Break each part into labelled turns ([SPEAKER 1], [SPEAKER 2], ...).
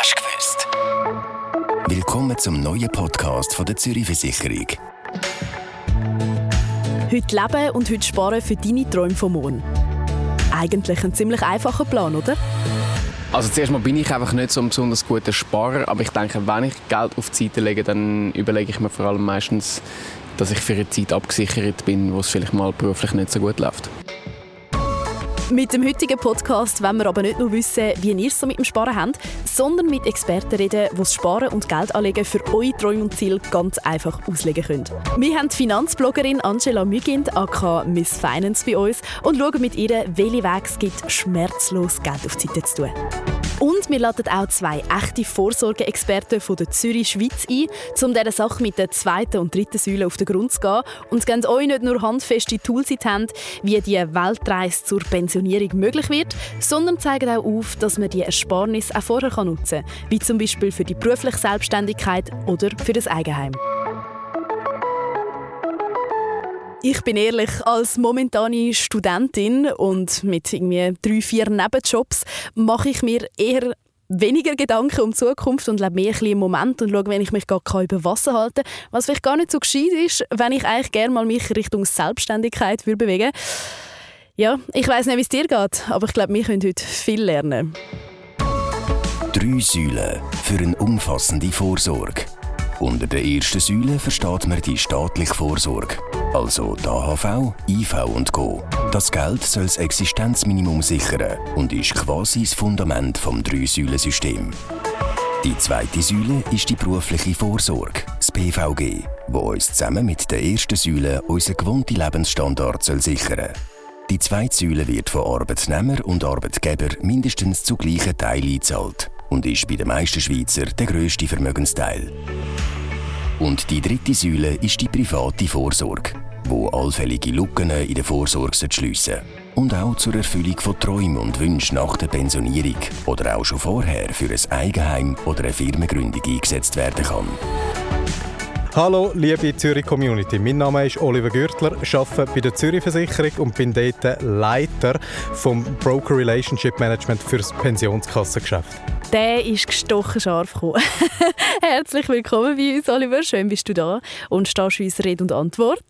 [SPEAKER 1] Hast gewusst? Willkommen zum neuen Podcast von der Zürich Versicherung.
[SPEAKER 2] Heute leben und heute sparen für deine Träume vom morgen. Eigentlich ein ziemlich einfacher Plan, oder?
[SPEAKER 3] Also zuerst mal bin ich einfach nicht so ein besonders guter Sparer, aber ich denke, wenn ich Geld auf die Seite lege, dann überlege ich mir vor allem meistens, dass ich für eine Zeit abgesichert bin, wo es vielleicht mal beruflich nicht so gut läuft.
[SPEAKER 2] Mit dem heutigen Podcast wollen wir aber nicht nur wissen, wie ihr es so mit dem Sparen habt, sondern mit Experten reden, die das Sparen und Geld anlegen für eure Träume und Ziele ganz einfach auslegen können. Wir haben die Finanzbloggerin Angela Mügind, aka Miss Finance, bei uns und schauen mit ihr, welche Wege es gibt, schmerzlos Geld auf die Seite zu tun. Und wir laden auch zwei echte Vorsorgeexperten von der Zürich Schweiz ein, um dieser Sache mit der zweiten und dritten Säule auf den Grund zu gehen. Und geben euch nicht nur handfeste Tools in die Hand, wie die Weltreise zur Pensionierung möglich wird, sondern zeigen auch auf, dass man die Ersparnis auch vorher nutzen kann, wie zum Beispiel für die berufliche Selbstständigkeit oder für das Eigenheim. Ich bin ehrlich, als momentane Studentin und mit irgendwie drei, vier Nebenjobs mache ich mir eher weniger Gedanken um die Zukunft und lebe mehr ein im Moment und schaue, wenn ich mich gar über Wasser halte. Was vielleicht gar nicht so gescheit ist, wenn ich eigentlich gerne mal mich Richtung Selbstständigkeit würde bewegen Ja, ich weiß nicht, wie es dir geht, aber ich glaube, wir können heute viel lernen.
[SPEAKER 1] Drei Säulen für eine umfassende Vorsorge. Unter der ersten Säule versteht man die staatliche Vorsorge, also die AHV, IV und Co. Das Geld soll das Existenzminimum sichern und ist quasi das Fundament vom Drei-Säulen-System. Die zweite Säule ist die berufliche Vorsorge, das BVG, wo uns zusammen mit der ersten Säule unseren gewohnten Lebensstandard soll sichern Die zweite Säule wird von Arbeitnehmer und Arbeitgeber mindestens zu gleichen Teilen eingezahlt und ist bei den meisten Schweizer der grösste Vermögensteil. Und die dritte Säule ist die private Vorsorge, wo allfällige Lücken in der Vorsorge schliessen und auch zur Erfüllung von Träumen und Wünschen nach der Pensionierung oder auch schon vorher für ein Eigenheim oder eine Firmengründung eingesetzt werden kann.
[SPEAKER 4] Hallo, liebe Zürich Community. Mein Name ist Oliver Gürtler, arbeite bei der Zürich Versicherung und bin dort Leiter vom Broker Relationship Management für das Pensionskassengeschäft.
[SPEAKER 2] Der ist gestochen scharf gekommen. Herzlich willkommen bei uns, Oliver. Schön bist du da und stehst uns Rede und Antwort.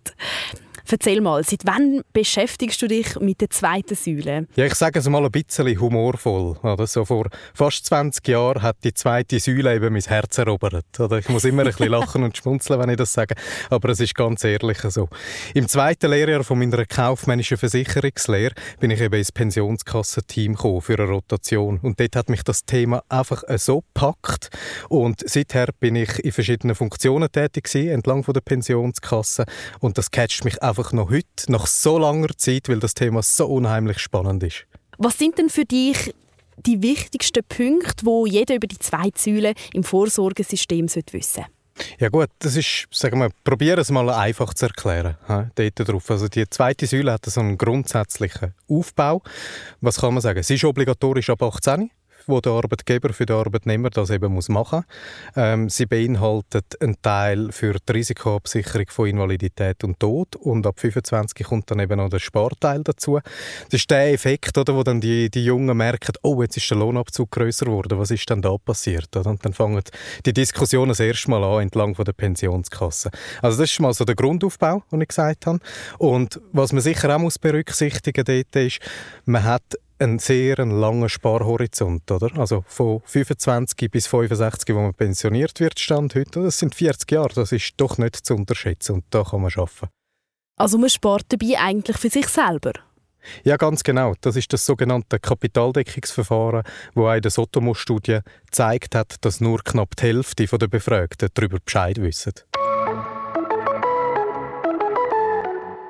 [SPEAKER 2] Erzähl mal, seit wann beschäftigst du dich mit der zweiten Säule?
[SPEAKER 4] Ja, ich sage es mal ein bisschen humorvoll. Oder? So vor fast 20 Jahren hat die zweite Säule eben mein Herz erobert. Oder? Ich muss immer ein bisschen lachen und schmunzeln, wenn ich das sage, aber es ist ganz ehrlich so. Im zweiten Lehrjahr von meiner kaufmännischen Versicherungslehre bin ich eben ins Pensionskassenteam gekommen für eine Rotation und dort hat mich das Thema einfach so gepackt und seither bin ich in verschiedenen Funktionen tätig gewesen, entlang von der Pensionskasse und das catcht mich einfach einfach noch heute, nach so langer Zeit, weil das Thema so unheimlich spannend ist.
[SPEAKER 2] Was sind denn für dich die wichtigsten Punkte, wo jeder über die zwei Säulen im Vorsorgesystem wissen sollte?
[SPEAKER 4] Ja gut, das ist, sagen wir, probieren es mal einfach zu erklären. He, drauf. Also die zweite Säule hat so einen grundsätzlichen Aufbau. Was kann man sagen? Sie ist obligatorisch ab 18 wo der Arbeitgeber für den Arbeitnehmer das eben muss machen muss. Ähm, sie beinhaltet einen Teil für die Risikoabsicherung von Invalidität und Tod und ab 25 kommt dann eben noch der Sparteil dazu. Das ist der Effekt, oder, wo dann die, die Jungen merken, oh, jetzt ist der Lohnabzug größer geworden, was ist denn da passiert? Oder? Und dann fangen die Diskussionen das erste Mal an, entlang von der Pensionskasse. Also das ist mal so der Grundaufbau, den ich gesagt habe. Und was man sicher auch muss berücksichtigen dort ist, man hat ein sehr langer Sparhorizont, oder? Also von 25 bis 65, wo man pensioniert wird, stand heute. Das sind 40 Jahre. Das ist doch nicht zu unterschätzen und da kann man arbeiten.
[SPEAKER 2] Also man spart dabei eigentlich für sich selber?
[SPEAKER 4] Ja, ganz genau. Das ist das sogenannte Kapitaldeckungsverfahren, wo eine der Sotomo-Studie gezeigt hat, dass nur knapp die Hälfte der Befragten darüber Bescheid wissen.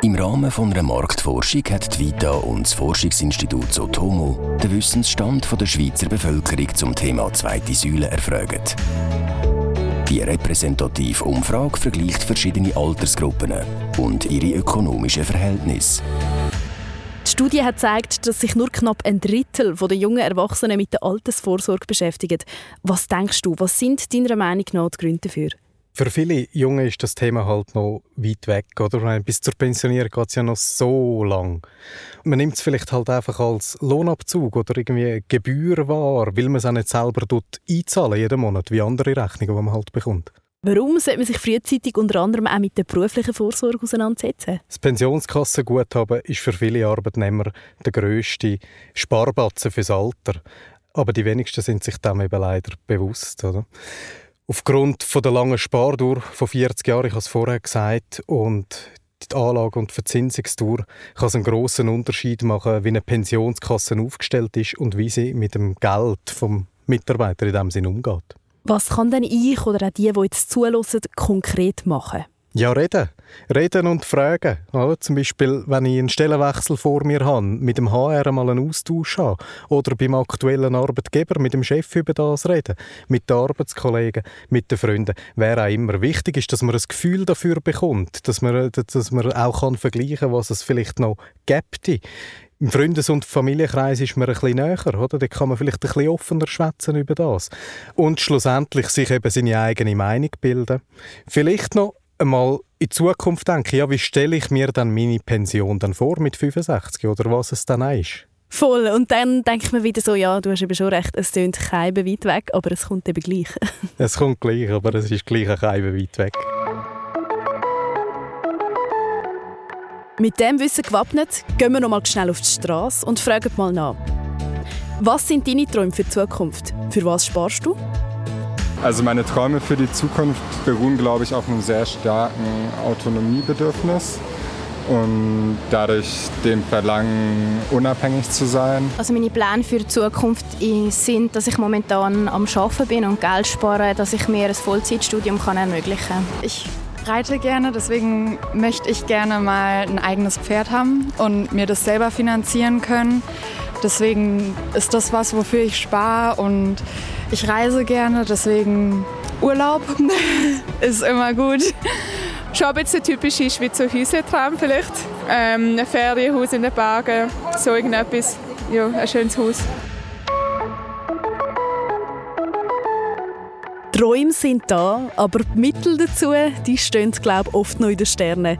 [SPEAKER 1] Im Rahmen von einer Marktforschung hat die Vita und das Forschungsinstitut Sotomo den Wissensstand der Schweizer Bevölkerung zum Thema zweite Säule erfragt. Die repräsentative Umfrage vergleicht verschiedene Altersgruppen und ihre ökonomischen Verhältnisse.
[SPEAKER 2] Die Studie hat gezeigt, dass sich nur knapp ein Drittel der jungen Erwachsenen mit der Altersvorsorge beschäftigen. Was denkst du, was sind deiner Meinung nach die Gründe dafür?
[SPEAKER 4] Für viele Junge ist das Thema halt noch weit weg, oder? Bis zur Pensionierung geht es ja noch so lang. Man nimmt es vielleicht halt einfach als Lohnabzug oder irgendwie Gebühr wahr, weil man es auch nicht selber einzahlen jeden Monat, wie andere Rechnungen, die man halt bekommt.
[SPEAKER 2] Warum sollte man sich frühzeitig unter anderem auch mit der beruflichen Vorsorge auseinandersetzen?
[SPEAKER 4] Das Pensionskassenguthaben ist für viele Arbeitnehmer der grösste Sparbatzen fürs Alter. Aber die wenigsten sind sich dem eben leider bewusst. Oder? Aufgrund von der langen Spardauer von 40 Jahren, ich habe es vorher gesagt, und die Anlage- und Verzinsungsdauer kann es einen grossen Unterschied machen, wie eine Pensionskasse aufgestellt ist und wie sie mit dem Geld vom Mitarbeiter in diesem Sinn umgeht.
[SPEAKER 2] Was kann denn ich oder auch die, die jetzt zulassen, konkret machen?
[SPEAKER 4] Ja, reden. Reden und fragen. Oder? Zum Beispiel, wenn ich einen Stellenwechsel vor mir habe, mit dem HR mal einen Austausch habe. Oder beim aktuellen Arbeitgeber mit dem Chef über das reden. Mit den Arbeitskollegen, mit den Freunden. Wer auch immer. Wichtig ist, dass man ein Gefühl dafür bekommt. Dass man, dass man auch kann vergleichen kann, was es vielleicht noch gibt. Im Freundes- und Familienkreis ist man ein bisschen näher, oder? Da kann man vielleicht ein bisschen offener schwätzen über das. Und schlussendlich sich eben seine eigene Meinung bilden. Vielleicht noch einmal in die Zukunft denken, ja, wie stelle ich mir dann meine Pension dann vor mit 65 oder was es dann ist?
[SPEAKER 2] Voll. Und dann denke ich mir wieder so, ja, du hast eben schon recht, es klingt kein weit weg, aber es kommt eben gleich.
[SPEAKER 4] es kommt gleich, aber es ist gleich kein weit weg.
[SPEAKER 2] Mit dem Wissen gewappnet, gehen wir noch mal schnell auf die Straße und fragen mal nach. Was sind deine Träume für die Zukunft? Für was sparst du?
[SPEAKER 5] Also meine Träume für die Zukunft beruhen, glaube ich, auf einem sehr starken Autonomiebedürfnis und dadurch dem Verlangen, unabhängig zu sein.
[SPEAKER 6] Also meine Pläne für die Zukunft sind, dass ich momentan am Arbeiten bin und Geld spare, dass ich mir ein Vollzeitstudium kann ermöglichen kann.
[SPEAKER 7] Ich reite gerne, deswegen möchte ich gerne mal ein eigenes Pferd haben und mir das selber finanzieren können. Deswegen ist das was, wofür ich spare und ich reise gerne, deswegen Urlaub ist immer gut.
[SPEAKER 8] Schon ein bisschen typisch ist wie zu Häusertraum vielleicht. Ähm, ein Ferienhaus in den Bergen, so irgendetwas. Ja, ein schönes Haus.
[SPEAKER 2] Träume sind da, aber die Mittel dazu, die stehen glaube oft noch in den Sternen.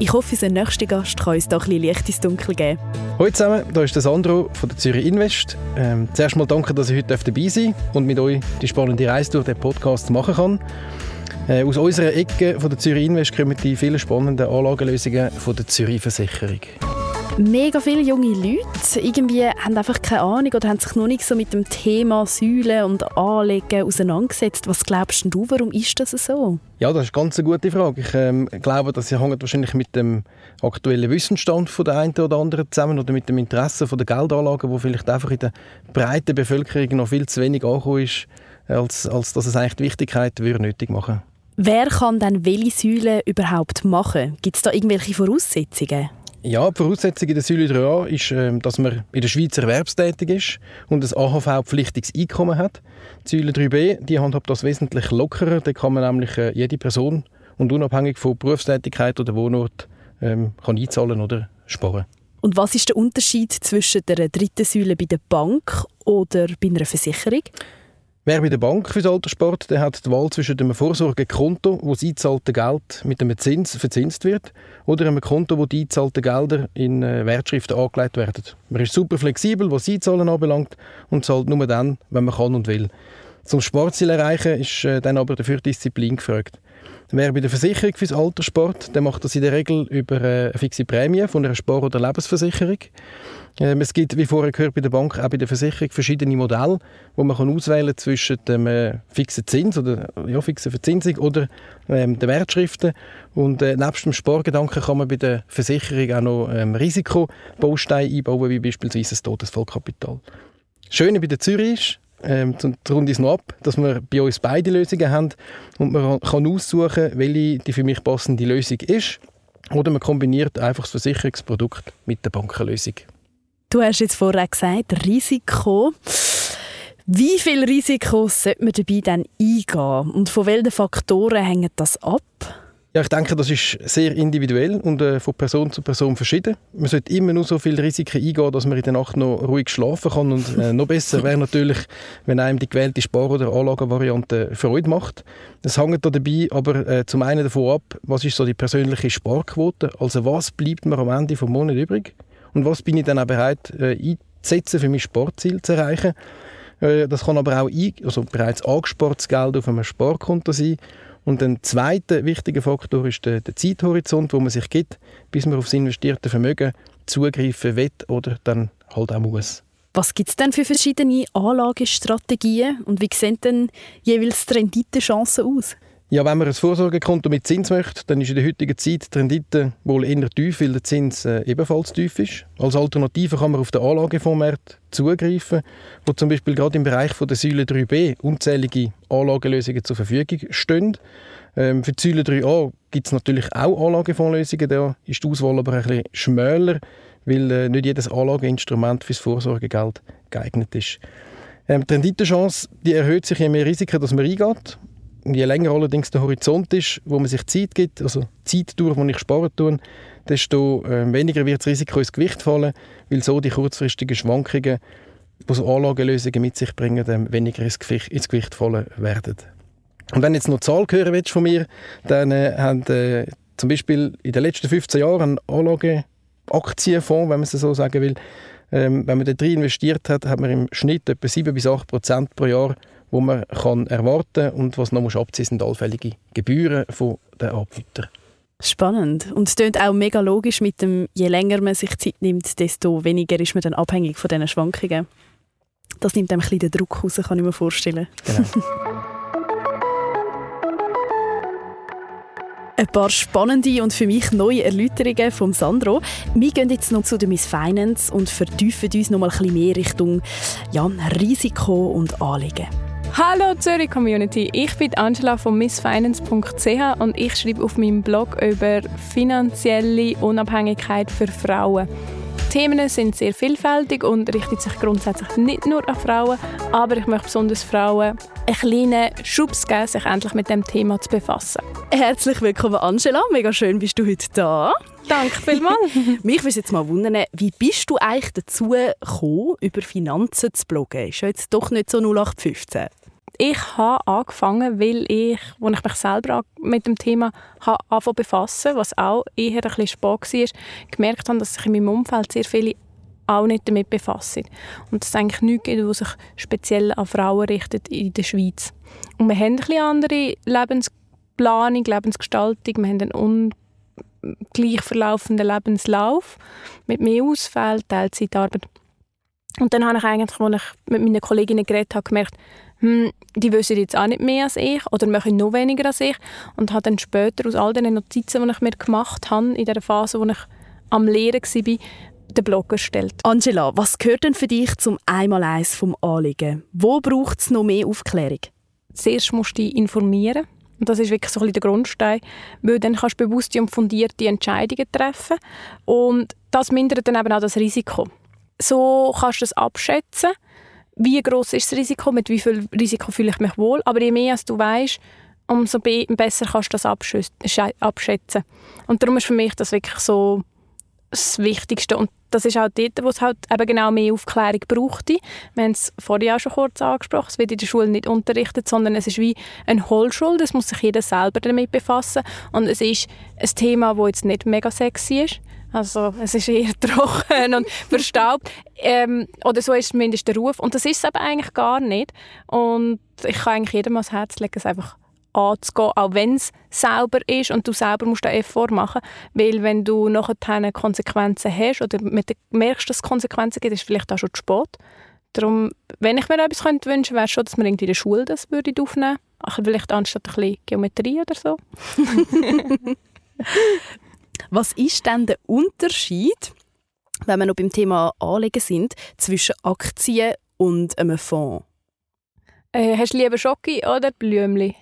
[SPEAKER 2] Ich hoffe, unser nächster Gast kann uns da ein bisschen Licht ins Dunkel geben.
[SPEAKER 9] Hallo zusammen, hier ist der Sandro von der Zürich Invest. Ähm, zuerst mal danke, dass ich heute dabei sein und mit euch die spannende Reise durch den Podcast machen kann. Äh, aus unserer Ecke von der Zürich Invest kommen die vielen spannenden Anlagelösungen von der Zürich Versicherung
[SPEAKER 2] mega viele junge Leute irgendwie haben einfach keine Ahnung oder haben sich noch nicht so mit dem Thema Säulen und Anlegen auseinandergesetzt. Was glaubst du, warum ist das so?
[SPEAKER 9] Ja, das ist eine ganz gute Frage. Ich ähm, glaube, das hängt wahrscheinlich mit dem aktuellen Wissensstand von der einen oder anderen zusammen oder mit dem Interesse von der Geldanlagen, wo vielleicht einfach in der breiten Bevölkerung noch viel zu wenig angekommen ist, als, als dass es eigentlich die Wichtigkeit würde nötig machen
[SPEAKER 2] Wer kann dann welche Säulen überhaupt machen? Gibt es da irgendwelche Voraussetzungen?
[SPEAKER 9] Ja, die Voraussetzung in der Säule 3a ist, ähm, dass man in der Schweiz erwerbstätig ist und ein AHV-pflichtiges Einkommen hat. Die Säule 3b die handhabt das wesentlich lockerer. Da kann man nämlich äh, jede Person und unabhängig von Berufstätigkeit oder Wohnort ähm, kann einzahlen oder sparen.
[SPEAKER 2] Und was ist der Unterschied zwischen der dritten Säule bei der Bank oder bei einer Versicherung?
[SPEAKER 9] Wer bei der Bank für den Alterssport, der hat die Wahl zwischen einem Vorsorgekonto, wo das eingezahlte Geld mit einem Zins verzinst wird, oder einem Konto, wo die eingezahlten Gelder in äh, Wertschriften angelegt werden. Man ist super flexibel, was Einzahlen anbelangt, und zahlt nur dann, wenn man kann und will. Zum Sportziel erreichen ist äh, dann aber dafür Disziplin gefragt. Wer bei der Versicherung fürs Alterssport, der macht das in der Regel über äh, eine fixe Prämie von einer Spar- oder Lebensversicherung. Ähm, es gibt, wie vorher gehört, bei der Bank auch bei der Versicherung verschiedene Modelle, wo man kann auswählen zwischen dem äh, fixen Zins oder ja, fixen Verzinsung oder ähm, den Wertschriften. Und äh, nebst dem Spargedanken kann man bei der Versicherung auch noch ähm, Risikobausteine einbauen, wie beispielsweise das Todesfallkapital. Das Schöne bei der Zürich ist, ähm, runde es noch ab, dass wir bei uns beide Lösungen haben und man kann aussuchen, welche die für mich passende Lösung ist. Oder man kombiniert einfach das Versicherungsprodukt mit der Bankenlösung.
[SPEAKER 2] Du hast jetzt vorher gesagt, Risiko. Wie viel Risiko sollte man dabei dann eingehen? Und von welchen Faktoren hängt das ab?
[SPEAKER 9] Ja, ich denke, das ist sehr individuell und äh, von Person zu Person verschieden. Man sollte immer nur so viele Risiken eingehen, dass man in der Nacht noch ruhig schlafen kann. Und äh, noch besser wäre natürlich, wenn einem die gewählte Spar- oder Anlagenvariante Freude macht. Es hängt da dabei aber äh, zum einen davon ab, was ist so die persönliche Sparquote, also was bleibt mir am Ende vom Monat übrig und was bin ich dann auch bereit äh, einzusetzen, für mein Sportziel zu erreichen. Äh, das kann aber auch ein, also bereits angespartes Geld auf einem Sparkonto sein und ein zweiter wichtiger Faktor ist der, der Zeithorizont, wo man sich gibt, bis man aufs investierte Vermögen zugreifen will oder dann halt auch muss.
[SPEAKER 2] Was gibt es denn für verschiedene Anlagestrategien und wie sehen denn jeweils die Renditechancen aus?
[SPEAKER 9] Ja, wenn man ein Vorsorgekonto mit Zins möchte, dann ist in der heutigen Zeit die Rendite wohl eher tief, weil der Zins äh, ebenfalls tief ist. Als Alternative kann man auf den Anlagefondsmarkt zugreifen, wo zum Beispiel gerade im Bereich von der Säule 3b unzählige Anlagelösungen zur Verfügung stehen. Ähm, für die Säule 3a gibt es natürlich auch Anlagefondslösungen, da ist die Auswahl aber ein bisschen schmäler, weil äh, nicht jedes Anlageinstrument fürs Vorsorgegeld geeignet ist. Ähm, die Renditechance die erhöht sich, je mehr Risiken dass man eingeht. Je länger allerdings der Horizont ist, wo man sich Zeit gibt, also Zeit durch, wo ich sparen tue, desto äh, weniger wird das Risiko ins Gewicht fallen, weil so die kurzfristigen Schwankungen, die so Anlagelösungen mit sich bringen, weniger ins Gewicht, fallen werden. Und wenn jetzt noch Zahl hören willst von mir, dann äh, haben äh, zum Beispiel in den letzten 15 Jahren ein Anlageaktienfonds, wenn man es so sagen will, ähm, wenn man da drin investiert hat, hat man im Schnitt etwa 7 bis 8 Prozent pro Jahr wo man kann erwarten und was noch muss abziehen sind allfällige Gebühren von den Anbietern.
[SPEAKER 2] Spannend. Und es klingt auch mega logisch mit dem, je länger man sich Zeit nimmt, desto weniger ist man dann abhängig von diesen Schwankungen. Das nimmt einem ein bisschen den Druck raus, kann ich mir vorstellen. Genau. Ein paar spannende und für mich neue Erläuterungen von Sandro. Wir gehen jetzt noch zu der Miss Finance und vertiefen uns noch mal ein bisschen mehr Richtung ja, Risiko und Anliegen.
[SPEAKER 10] Hallo Zürich Community, ich bin Angela von missfinance.ch und ich schreibe auf meinem Blog über finanzielle Unabhängigkeit für Frauen. Die Themen sind sehr vielfältig und richten sich grundsätzlich nicht nur an Frauen, aber ich möchte besonders Frauen einen kleinen Schubs geben, sich endlich mit dem Thema zu befassen.
[SPEAKER 2] Herzlich willkommen Angela, mega schön bist du heute da.
[SPEAKER 10] Danke vielmals.
[SPEAKER 2] Mich würde jetzt mal wundern, wie bist du eigentlich dazu gekommen, über Finanzen zu bloggen? Ist ja jetzt doch nicht so 0815
[SPEAKER 10] ich habe angefangen, weil ich, als ich mich selber mit dem Thema anfangen befassen, was auch eher ein bisschen war, gemerkt habe, dass sich in meinem Umfeld sehr viele auch nicht damit befassen. Und dass es eigentlich nichts gibt, was sich speziell an Frauen richtet in der Schweiz. Und wir haben eine andere Lebensplanung, Lebensgestaltung, wir haben einen ungleich verlaufenden Lebenslauf mit mehr Ausfällen, Teilzeitarbeit. Und dann habe ich eigentlich, als ich mit meinen Kolleginnen geredet habe, gemerkt, hm, die wissen jetzt auch nicht mehr als ich oder machen noch weniger als ich und habe dann später aus all den Notizen, die ich mir gemacht habe, in der Phase, wo ich am Lehren war, den Blog erstellt.
[SPEAKER 2] Angela, was gehört denn für dich zum Einmaleins vom Anliegen? Wo braucht es noch mehr Aufklärung?
[SPEAKER 10] Zuerst musst du dich informieren. Und das ist wirklich so ein bisschen der Grundstein, weil dann kannst du bewusste und fundierte Entscheidungen treffen und das mindert dann eben auch das Risiko. So kannst du es abschätzen wie groß ist das Risiko, mit wie viel Risiko fühle ich mich wohl. Aber je mehr als du weißt, umso besser kannst du das abschätzen. Und darum ist für mich das wirklich so das Wichtigste. Und das ist auch dort, wo es halt eben genau mehr Aufklärung braucht. Wir haben es vorher auch schon kurz angesprochen, es wird in der Schule nicht unterrichtet, sondern es ist wie eine Hohlschule, das muss sich jeder selber damit befassen. Und es ist ein Thema, das jetzt nicht mega sexy ist, also es ist eher trocken und verstaubt. Ähm, oder so ist zumindest der Ruf. Und das ist es aber eigentlich gar nicht. Und ich kann eigentlich jedem ans Herz legen, es einfach anzugehen, auch wenn es sauber ist und du selber musst den Effort machen. Weil wenn du nachher Konsequenzen hast oder merkst, dass es Konsequenzen gibt, ist es vielleicht auch schon zu spät. Darum, wenn ich mir etwas könnte wäre schon, dass man irgendwie in der Schule das würde aufnehmen würde. Vielleicht anstatt ein bisschen Geometrie oder so.
[SPEAKER 2] Was ist denn der Unterschied, wenn wir noch beim Thema Anlegen sind, zwischen Aktien und einem Fonds?
[SPEAKER 10] Äh, hast du lieber Schoki oder Blümli?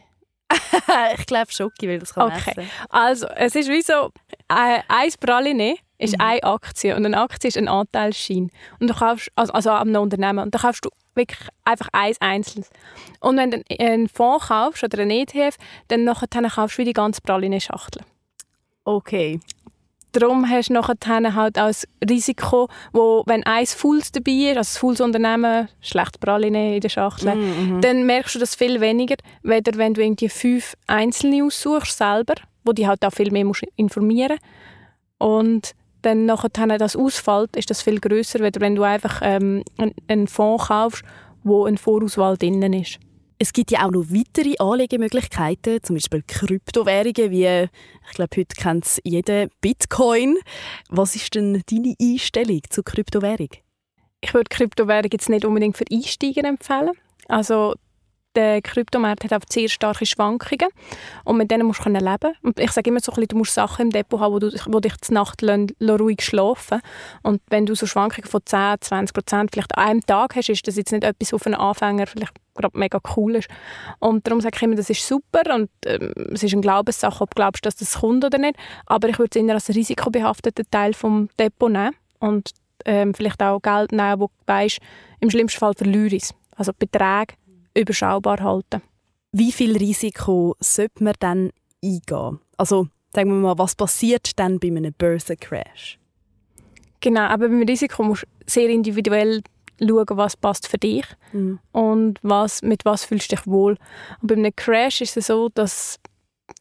[SPEAKER 2] ich glaube Schoki, weil das kann okay. essen.
[SPEAKER 10] Also, es ist wie so, äh, ein Praline ist mhm. eine Aktie und eine Aktie ist ein Anteilsschein. Und du kaufst, also, also am Unternehmen. Und da kaufst du wirklich einfach eins einzelnes. Und wenn du einen Fonds kaufst oder einen ETF, dann nachher kaufst du wie die ganze Praline-Schachtel.
[SPEAKER 2] Okay.
[SPEAKER 10] Darum hast du nachher halt auch das Risiko, wo, wenn eins Fools dabei ist, also das Fools-Unternehmen, schlecht Praline in der Schachtel, mm, dann merkst du das viel weniger, weder wenn du irgendwie fünf Einzelne aussuchst selber, wo die halt auch viel mehr musst informieren und dann nachher das ausfällt, ist das viel größer, wenn du einfach ähm, einen Fonds kaufst, wo eine Vorauswahl drin ist.
[SPEAKER 2] Es gibt ja auch noch weitere Anlegemöglichkeiten, zum Beispiel Kryptowährungen, wie ich glaube, heute kennt es jeder Bitcoin. Was ist denn deine Einstellung zu Kryptowährung?
[SPEAKER 10] Ich würde Kryptowährung jetzt nicht unbedingt für Einsteiger empfehlen. Also der Kryptomarkt hat auch sehr starke Schwankungen und mit denen musst du leben und Ich sage immer so du musst Sachen im Depot haben, wo, wo dich die Nacht ruhig schlafen Und wenn du so Schwankungen von 10, 20 Prozent vielleicht an einem Tag hast, ist das jetzt nicht etwas, was für einen Anfänger vielleicht gerade mega cool ist. Und darum sage ich immer, das ist super und ähm, es ist eine Glaubenssache, ob du glaubst, dass das kommt oder nicht. Aber ich würde es eher als risikobehafteten Teil vom Depot nehmen und ähm, vielleicht auch Geld nehmen, wo du weißt, im schlimmsten Fall verliere ich es. Also Beträge überschaubar halten.
[SPEAKER 2] Wie viel Risiko sollte man dann eingehen? Also sagen wir mal, was passiert dann bei einem Börsencrash?
[SPEAKER 10] Genau, aber beim Risiko musst du sehr individuell schauen, was passt für dich mhm. und was, mit was fühlst du dich wohl. Und bei einem Crash ist es so, dass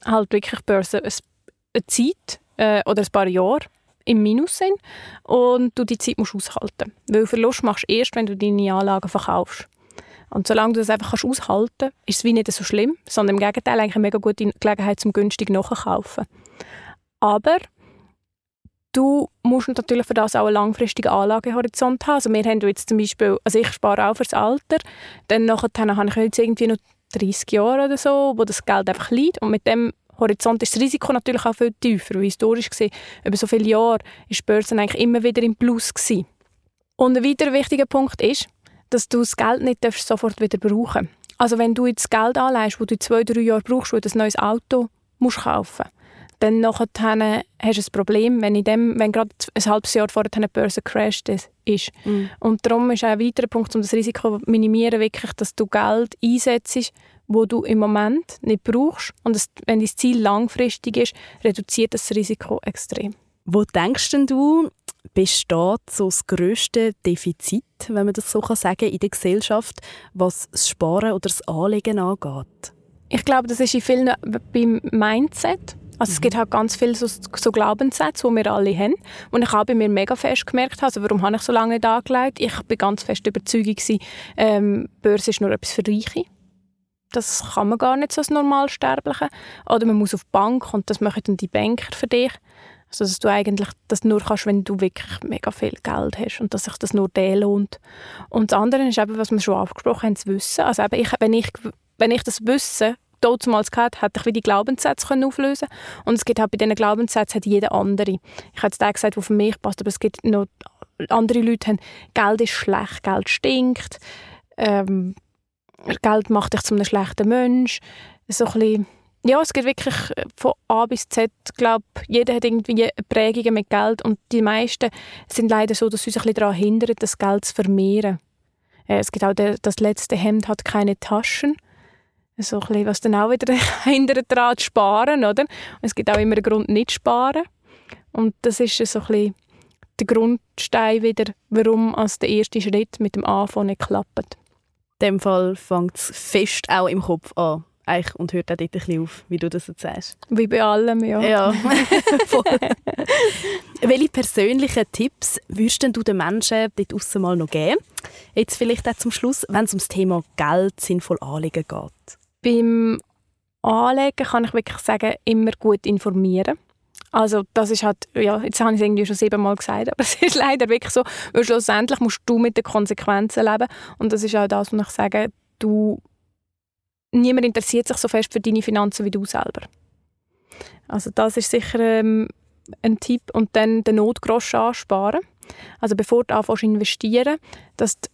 [SPEAKER 10] halt wirklich Börse eine Zeit äh, oder ein paar Jahre im Minus sind und du die Zeit musst aushalten. Weil Verlust machst du erst, wenn du deine Anlagen verkaufst. Und solange du das einfach kannst aushalten kannst, ist es wie nicht so schlimm, sondern im Gegenteil eigentlich eine mega gute Gelegenheit zum günstig nachkaufen. Aber du musst natürlich für das auch einen langfristigen Anlagehorizont haben. Also wir haben jetzt zum Beispiel, also ich spare auch fürs Alter, dann nachher habe ich jetzt irgendwie noch 30 Jahre oder so, wo das Geld einfach liegt und mit dem Horizont ist das Risiko natürlich auch viel tiefer, weil historisch gesehen, über so viele Jahre ist die Börse eigentlich immer wieder im Plus gewesen. Und ein weiterer wichtiger Punkt ist, dass du das Geld nicht sofort wieder brauchen Also wenn du jetzt Geld anleihst, das du in zwei, drei Jahren brauchst, weil du ein neues Auto musst kaufen dann nachher hast du ein Problem, wenn, in dem, wenn gerade ein halbes Jahr vorher eine Börse crasht ist. Mm. Und darum ist auch ein weiterer Punkt, um das Risiko zu minimieren, wirklich, dass du Geld einsetzt, wo du im Moment nicht brauchst. Und das, wenn dein Ziel langfristig ist, reduziert das Risiko extrem.
[SPEAKER 2] Wo denkst denn du, besteht so das grösste Defizit, wenn man das so sagen kann, in der Gesellschaft, was das Sparen oder das Anlegen angeht?
[SPEAKER 10] Ich glaube, das ist in vielen beim Mindset. Also es mhm. gibt halt ganz viele so, so Glaubenssätze, die wir alle haben. Und ich habe bei mir mega fest gemerkt, also warum habe ich so lange nicht angelegt? Ich bin ganz fest überzeugt, ähm, Börse ist nur etwas für Reiche. Das kann man gar nicht so als Normalsterbliche. Oder man muss auf die Bank und das machen dann die Banker für dich. Also dass du eigentlich das nur kannst, wenn du wirklich mega viel Geld hast und dass sich das nur der lohnt. Und das andere ist eben, was wir schon angesprochen haben, das Wissen. Also eben ich, wenn, ich, wenn ich das Wissen damals gehabt hätte ich wie die Glaubenssätze können auflösen Und es gibt halt bei diesen Glaubenssätzen hat jeder andere. Ich habe jetzt den gesagt, der für mich passt, aber es gibt noch andere Leute, haben, Geld ist schlecht, Geld stinkt, ähm, Geld macht dich zu einem schlechten Mensch. So ein bisschen ja, es geht wirklich äh, von A bis Z. Ich glaube, jeder hat irgendwie Prägungen mit Geld und die meisten sind leider so, dass sie ein daran hindern, das Geld zu vermehren. Äh, es gibt auch das letzte Hemd hat keine Taschen. So ein bisschen, was dann auch wieder hindert daran zu sparen, oder? Und es gibt auch immer einen Grund, nicht zu sparen. Und das ist so ein bisschen der Grundstein wieder, warum als der erste Schritt mit dem Anfang nicht klappt.
[SPEAKER 2] In dem Fall fängt es fest auch im Kopf an eigentlich, und hört auch dort ein bisschen auf, wie du das erzählst.
[SPEAKER 10] Wie bei allem, ja.
[SPEAKER 2] ja. Welche persönlichen Tipps würdest du den Menschen dort aussen mal noch geben? Jetzt vielleicht auch zum Schluss, wenn es um das Thema Geld sinnvoll anlegen geht.
[SPEAKER 10] Beim Anlegen kann ich wirklich sagen, immer gut informieren. Also das ist halt, ja, jetzt habe ich es irgendwie schon siebenmal gesagt, aber es ist leider wirklich so, weil schlussendlich musst du mit den Konsequenzen leben und das ist auch das, was ich sage, du niemand interessiert sich so fest für deine Finanzen wie du selber. Also das ist sicher ähm, ein Tipp. Und dann den Notgroschen ansparen. Also bevor du anfängst investieren, dass du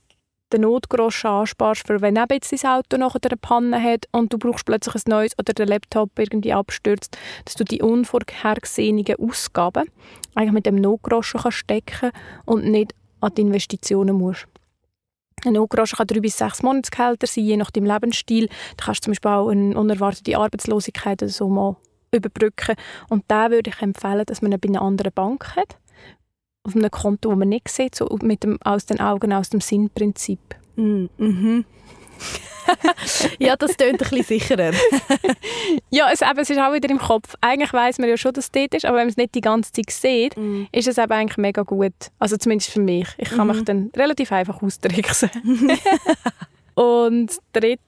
[SPEAKER 10] den Notgroschen ansparst, für wenn eben jetzt dein Auto nachher eine Panne hat und du brauchst plötzlich ein neues oder der Laptop irgendwie abstürzt, dass du die unvorhergesehenen Ausgaben eigentlich mit dem Notgroschen kannst stecken und nicht an die Investitionen musst. Ein Ogrosch kann drei bis sechs Monatsgehälter sein, je nach deinem Lebensstil. Da kannst du zum Beispiel auch eine unerwartete Arbeitslosigkeit oder so mal überbrücken. Und da würde ich empfehlen, dass man ihn bei einer anderen Bank hat. Auf einem Konto, das man nicht sieht, so mit dem aus den Augen, aus dem Sinnprinzip.
[SPEAKER 2] Mm, mhm. ja, das tönt ein bisschen sicherer.
[SPEAKER 10] ja, es, eben, es ist auch wieder im Kopf. Eigentlich weiß man ja schon, dass es dort ist, aber wenn man es nicht die ganze Zeit sieht, mm. ist es eben eigentlich mega gut. Also zumindest für mich. Ich kann mm mich dann relativ einfach austricksen. Und dritte,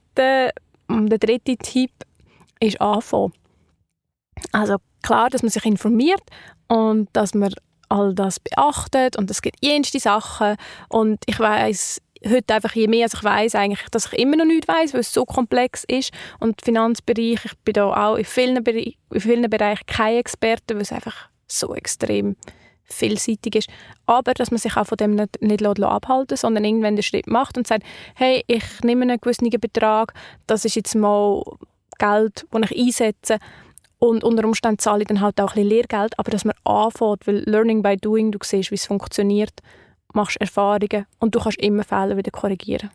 [SPEAKER 10] der dritte Tipp ist anfangen. Also klar, dass man sich informiert und dass man all das beachtet und es gibt jenste Sachen und ich weiß heute einfach je mehr, als ich weiß eigentlich, dass ich immer noch nichts weiß, weil es so komplex ist. Und Finanzbereich, ich bin da auch in vielen, Bereich, in vielen Bereichen kein Experte, weil es einfach so extrem vielseitig ist. Aber dass man sich auch von dem nicht, nicht abhalten lässt, sondern irgendwann den Schritt macht und sagt, hey, ich nehme einen gewissen Betrag, das ist jetzt mal Geld, das ich einsetze. Und unter Umständen zahle ich dann halt auch ein bisschen Lehrgeld, aber dass man anfängt, weil Learning by Doing, du siehst, wie es funktioniert, machst Erfahrungen und du kannst immer Fehler wieder korrigieren.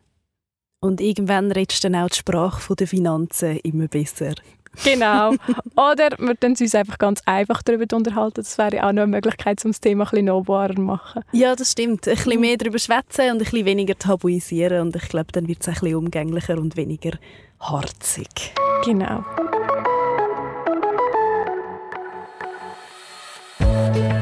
[SPEAKER 2] Und irgendwann redest du dann auch die Sprache der Finanzen immer besser.
[SPEAKER 10] Genau. Oder wir können uns einfach ganz einfach darüber unterhalten. Das wäre auch noch eine Möglichkeit, um das Thema ein bisschen nahbarer zu machen.
[SPEAKER 2] Ja, das stimmt. Ein bisschen mehr darüber schwätzen und ein bisschen weniger tabuisieren. Und ich glaube, dann wird es ein bisschen umgänglicher und weniger harzig.
[SPEAKER 10] Genau.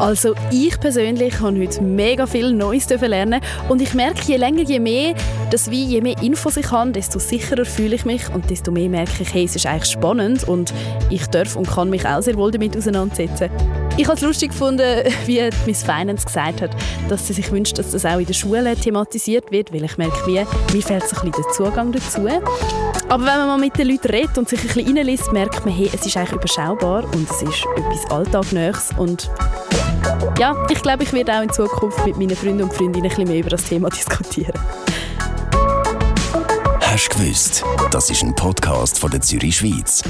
[SPEAKER 2] Also ich persönlich habe heute mega viel Neues lernen und ich merke, je länger, je mehr, dass wie je mehr Infos ich habe, desto sicherer fühle ich mich und desto mehr merke ich, hey, es ist eigentlich spannend und ich darf und kann mich auch sehr wohl damit auseinandersetzen. Ich habe es lustig gefunden, wie Miss Finance gesagt hat, dass sie sich wünscht, dass das auch in der Schule thematisiert wird, weil ich merke, wie, mir fehlt so ein bisschen der Zugang dazu. Aber wenn man mal mit den Leuten redet und sich ein bisschen reinliest, merkt man, hey, es ist eigentlich überschaubar und es ist etwas Alltagnächs und ja, ich glaube, ich werde auch in Zukunft mit meinen Freunden und Freundinnen ein bisschen mehr über das Thema diskutieren.
[SPEAKER 1] Hast du gewusst? Das ist ein Podcast von der Zürich Schweiz.